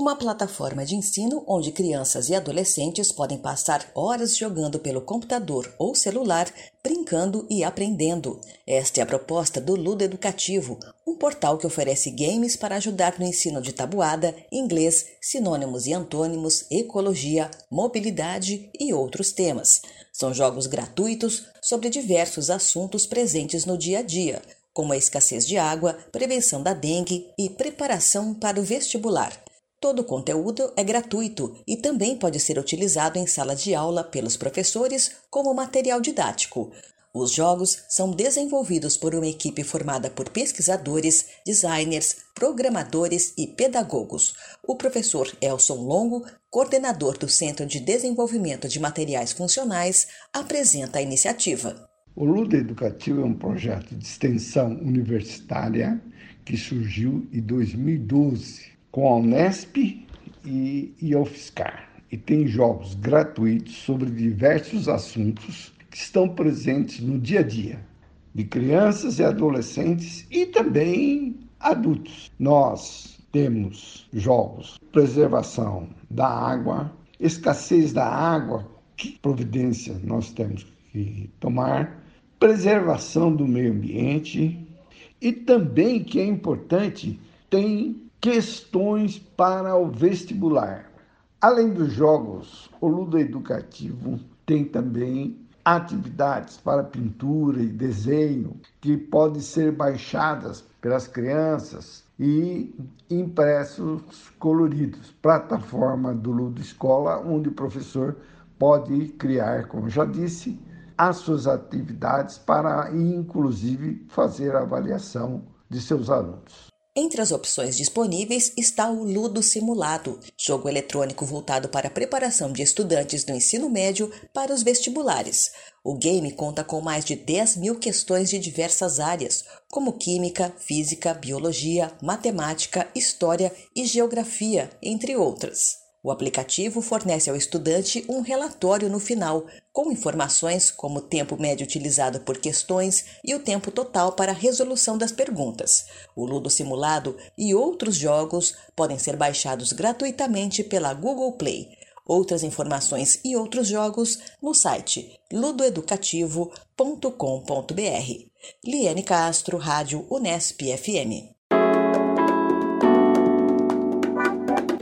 Uma plataforma de ensino onde crianças e adolescentes podem passar horas jogando pelo computador ou celular, brincando e aprendendo. Esta é a proposta do Ludo Educativo, um portal que oferece games para ajudar no ensino de tabuada, inglês, sinônimos e antônimos, ecologia, mobilidade e outros temas. São jogos gratuitos sobre diversos assuntos presentes no dia a dia, como a escassez de água, prevenção da dengue e preparação para o vestibular. Todo o conteúdo é gratuito e também pode ser utilizado em sala de aula pelos professores como material didático. Os jogos são desenvolvidos por uma equipe formada por pesquisadores, designers, programadores e pedagogos. O professor Elson Longo, coordenador do Centro de Desenvolvimento de Materiais Funcionais, apresenta a iniciativa. O Ludo Educativo é um projeto de extensão universitária que surgiu em 2012 com a Unesp e, e a UFSCar. E tem jogos gratuitos sobre diversos assuntos que estão presentes no dia a dia de crianças e adolescentes e também adultos. Nós temos jogos preservação da água, escassez da água, que providência nós temos que tomar, preservação do meio ambiente e também que é importante tem questões para o vestibular. Além dos jogos, o Ludo Educativo tem também atividades para pintura e desenho que podem ser baixadas pelas crianças e impressos coloridos. Plataforma do Ludo Escola, onde o professor pode criar, como já disse, as suas atividades para, inclusive, fazer a avaliação de seus alunos. Entre as opções disponíveis está o Ludo Simulado, jogo eletrônico voltado para a preparação de estudantes do ensino médio para os vestibulares. O game conta com mais de 10 mil questões de diversas áreas, como química, física, biologia, matemática, história e geografia, entre outras. O aplicativo fornece ao estudante um relatório no final, com informações como o tempo médio utilizado por questões e o tempo total para a resolução das perguntas. O Ludo Simulado e outros jogos podem ser baixados gratuitamente pela Google Play. Outras informações e outros jogos no site ludoeducativo.com.br. Liane Castro, Rádio Unesp FM.